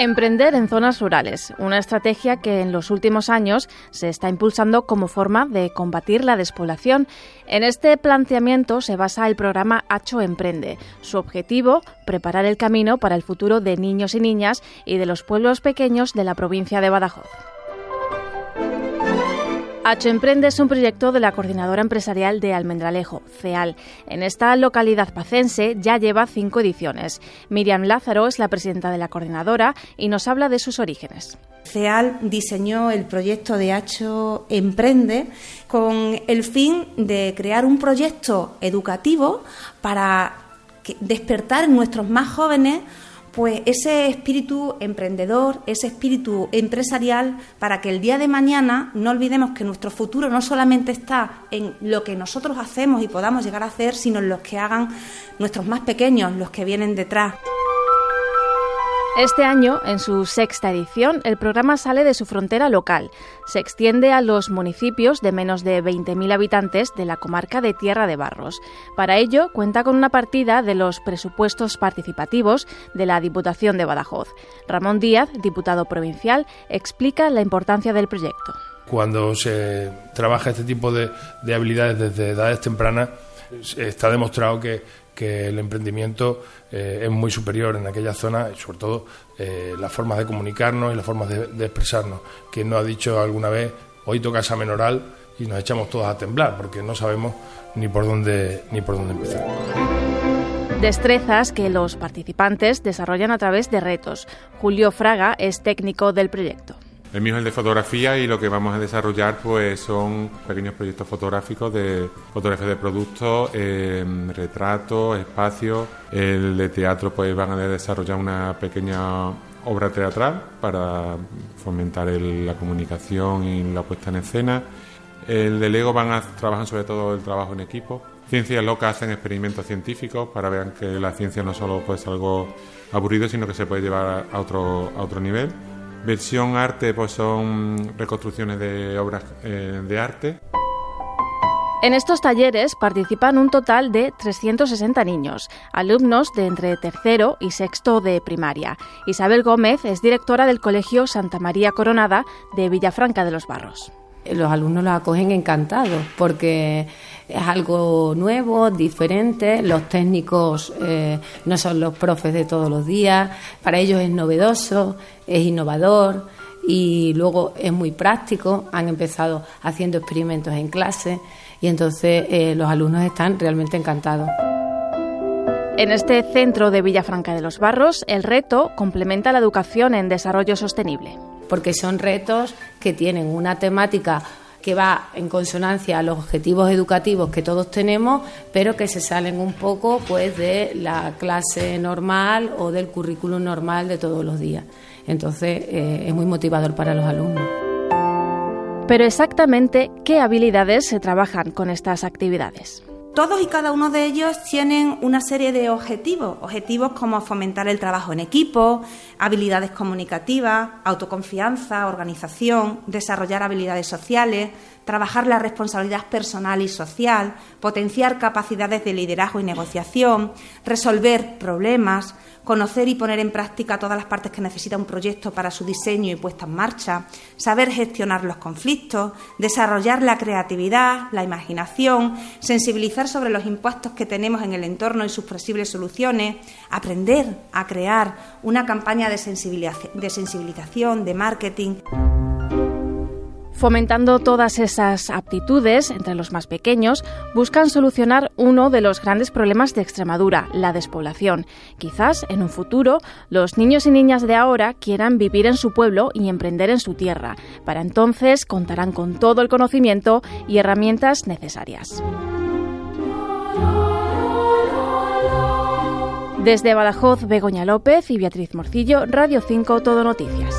Emprender en zonas rurales, una estrategia que en los últimos años se está impulsando como forma de combatir la despoblación. En este planteamiento se basa el programa Hacho Emprende. Su objetivo, preparar el camino para el futuro de niños y niñas y de los pueblos pequeños de la provincia de Badajoz. Hacho Emprende es un proyecto de la Coordinadora Empresarial de Almendralejo, CEAL. En esta localidad pacense ya lleva cinco ediciones. Miriam Lázaro es la presidenta de la coordinadora y nos habla de sus orígenes. CEAL diseñó el proyecto de Hacho Emprende con el fin de crear un proyecto educativo para despertar en nuestros más jóvenes pues ese espíritu emprendedor, ese espíritu empresarial, para que el día de mañana no olvidemos que nuestro futuro no solamente está en lo que nosotros hacemos y podamos llegar a hacer, sino en los que hagan nuestros más pequeños, los que vienen detrás. Este año, en su sexta edición, el programa sale de su frontera local. Se extiende a los municipios de menos de 20.000 habitantes de la comarca de Tierra de Barros. Para ello, cuenta con una partida de los presupuestos participativos de la Diputación de Badajoz. Ramón Díaz, diputado provincial, explica la importancia del proyecto. Cuando se trabaja este tipo de, de habilidades desde edades tempranas, está demostrado que, que el emprendimiento eh, es muy superior en aquella zona, sobre todo eh, las formas de comunicarnos y las formas de, expresarnos. Quien nos ha dicho alguna vez, hoy toca examen oral y nos echamos todos a temblar porque no sabemos ni por dónde, ni por dónde empezar. Destrezas que los participantes desarrollan a través de retos. Julio Fraga es técnico del proyecto. El mío es el de fotografía y lo que vamos a desarrollar pues son pequeños proyectos fotográficos de fotografía de productos, em, retratos, espacios. El de teatro pues van a desarrollar una pequeña obra teatral para fomentar la comunicación y la puesta en escena. El de Lego van a trabajar sobre todo el trabajo en equipo. Ciencias Locas hacen experimentos científicos para ver que la ciencia no solo puede ser algo aburrido, sino que se puede llevar a otro, a otro nivel. Versión arte, pues son reconstrucciones de obras eh, de arte. En estos talleres participan un total de 360 niños, alumnos de entre tercero y sexto de primaria. Isabel Gómez es directora del Colegio Santa María Coronada de Villafranca de los Barros los alumnos lo acogen encantados porque es algo nuevo, diferente, los técnicos eh, no son los profes de todos los días, para ellos es novedoso, es innovador y luego es muy práctico, han empezado haciendo experimentos en clase y entonces eh, los alumnos están realmente encantados. En este centro de Villafranca de los Barros, el reto complementa la educación en desarrollo sostenible porque son retos que tienen una temática que va en consonancia a los objetivos educativos que todos tenemos, pero que se salen un poco pues de la clase normal o del currículum normal de todos los días. Entonces eh, es muy motivador para los alumnos. Pero exactamente qué habilidades se trabajan con estas actividades. Todos y cada uno de ellos tienen una serie de objetivos, objetivos como fomentar el trabajo en equipo, habilidades comunicativas, autoconfianza, organización, desarrollar habilidades sociales, trabajar la responsabilidad personal y social, potenciar capacidades de liderazgo y negociación, resolver problemas, conocer y poner en práctica todas las partes que necesita un proyecto para su diseño y puesta en marcha, saber gestionar los conflictos, desarrollar la creatividad, la imaginación, sensibilizar sobre los impuestos que tenemos en el entorno y sus posibles soluciones, aprender a crear una campaña de sensibilización, de marketing. Fomentando todas esas aptitudes entre los más pequeños, buscan solucionar uno de los grandes problemas de Extremadura, la despoblación. Quizás en un futuro los niños y niñas de ahora quieran vivir en su pueblo y emprender en su tierra. Para entonces contarán con todo el conocimiento y herramientas necesarias. Desde Badajoz, Begoña López y Beatriz Morcillo, Radio 5 Todo Noticias.